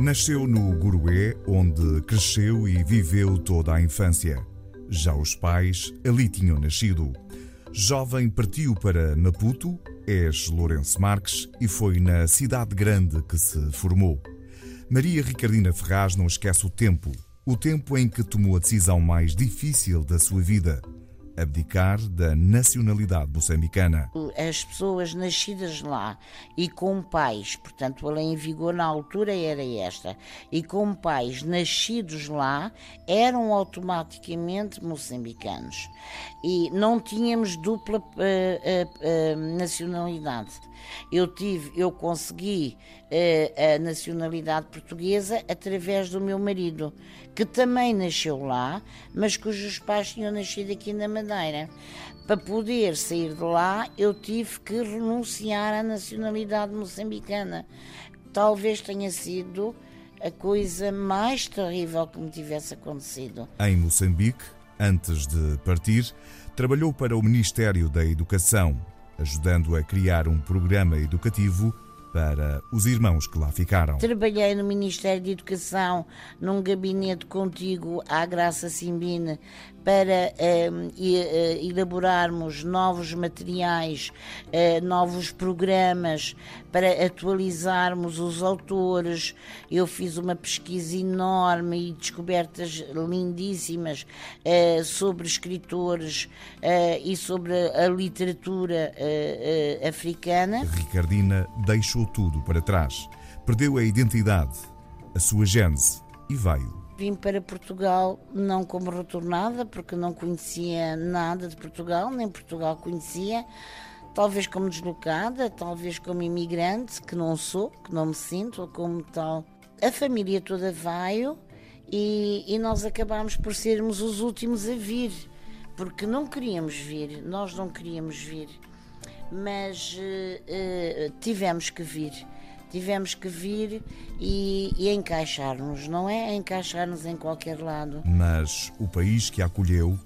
Nasceu no Gurué, onde cresceu e viveu toda a infância. Já os pais ali tinham nascido. Jovem partiu para Maputo, ex Lourenço Marques, e foi na cidade grande que se formou. Maria Ricardina Ferraz não esquece o tempo, o tempo em que tomou a decisão mais difícil da sua vida abdicar da nacionalidade moçambicana. As pessoas nascidas lá e com pais, portanto, a lei em vigor na altura era esta, e com pais nascidos lá, eram automaticamente moçambicanos. E não tínhamos dupla uh, uh, uh, nacionalidade. Eu tive, eu consegui a nacionalidade portuguesa através do meu marido, que também nasceu lá, mas cujos pais tinham nascido aqui na Madeira. Para poder sair de lá, eu tive que renunciar à nacionalidade moçambicana. Talvez tenha sido a coisa mais terrível que me tivesse acontecido. Em Moçambique, antes de partir, trabalhou para o Ministério da Educação, ajudando a criar um programa educativo para os irmãos que lá ficaram. Trabalhei no Ministério de Educação, num gabinete contigo à Graça Simbine, para uh, elaborarmos novos materiais, uh, novos programas, para atualizarmos os autores. Eu fiz uma pesquisa enorme e descobertas lindíssimas uh, sobre escritores e sobre a literatura africana. Ricardina deixou tudo para trás, perdeu a identidade, a sua gênese e veio Vim para Portugal não como retornada, porque não conhecia nada de Portugal, nem Portugal conhecia. Talvez como deslocada, talvez como imigrante, que não sou, que não me sinto como tal. A família toda veio e, e nós acabámos por sermos os últimos a vir, porque não queríamos vir, nós não queríamos vir, mas uh, uh, tivemos que vir tivemos que vir e, e encaixar-nos, não é encaixar-nos em qualquer lado. Mas o país que a acolheu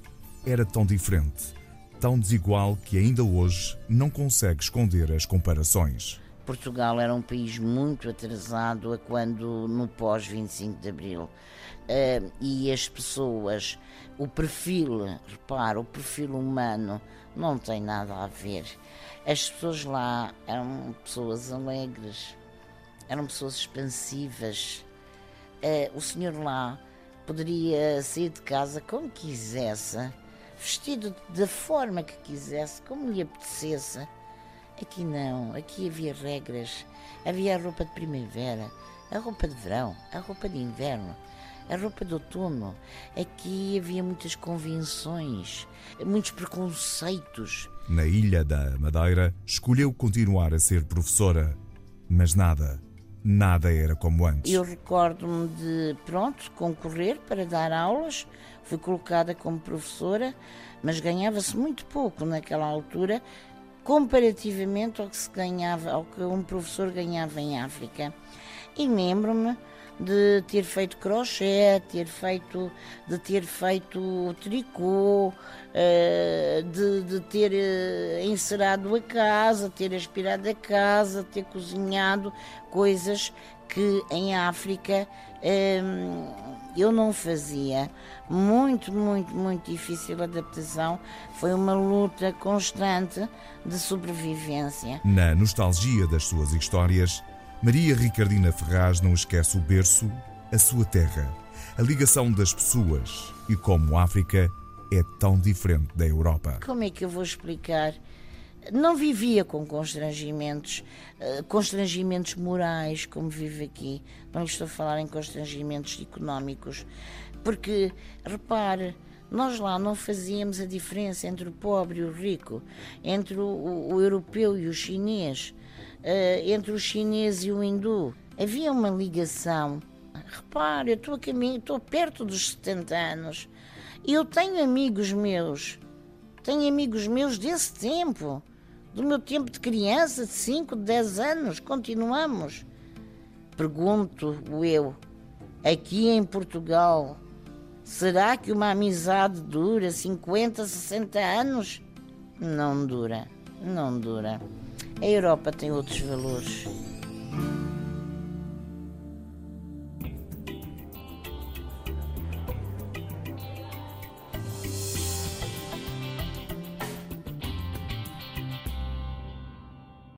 era tão diferente, tão desigual que ainda hoje não consegue esconder as comparações. Portugal era um país muito atrasado a quando no pós 25 de Abril. Uh, e as pessoas, o perfil, repara, o perfil humano não tem nada a ver. As pessoas lá eram pessoas alegres, eram pessoas expansivas. Uh, o senhor lá poderia sair de casa como quisesse, vestido da forma que quisesse, como lhe apetecesse. Aqui não, aqui havia regras. Havia a roupa de primavera, a roupa de verão, a roupa de inverno, a roupa de outono. Aqui havia muitas convenções, muitos preconceitos. Na Ilha da Madeira, escolheu continuar a ser professora, mas nada nada era como antes. Eu recordo-me de, pronto, concorrer para dar aulas, fui colocada como professora, mas ganhava-se muito pouco naquela altura, comparativamente ao que se ganhava, ao que um professor ganhava em África. E lembro-me de ter feito crochê, ter feito, de ter feito tricô, eh, de, de ter eh, encerado a casa, ter aspirado a casa, ter cozinhado coisas que em África eh, eu não fazia. Muito, muito, muito difícil a adaptação. Foi uma luta constante de sobrevivência. Na nostalgia das suas histórias, Maria Ricardina Ferraz não esquece o berço, a sua terra, a ligação das pessoas e como a África é tão diferente da Europa. Como é que eu vou explicar? Não vivia com constrangimentos, eh, constrangimentos morais como vive aqui. Não estou a falar em constrangimentos económicos, porque repare, nós lá não fazíamos a diferença entre o pobre e o rico, entre o, o, europeu e o chinês uh, entre o chinês e o hindu. Havia uma ligação. Repare, eu estou a caminho, estou perto dos 70 anos. Eu tenho amigos meus, tenho amigos meus desse tempo, do meu tempo de criança, de 5, de 10 anos, continuamos. Pergunto eu, aqui em Portugal, será que uma amizade dura 50, 60 anos? Não dura, não dura. A Europa tem outros valores.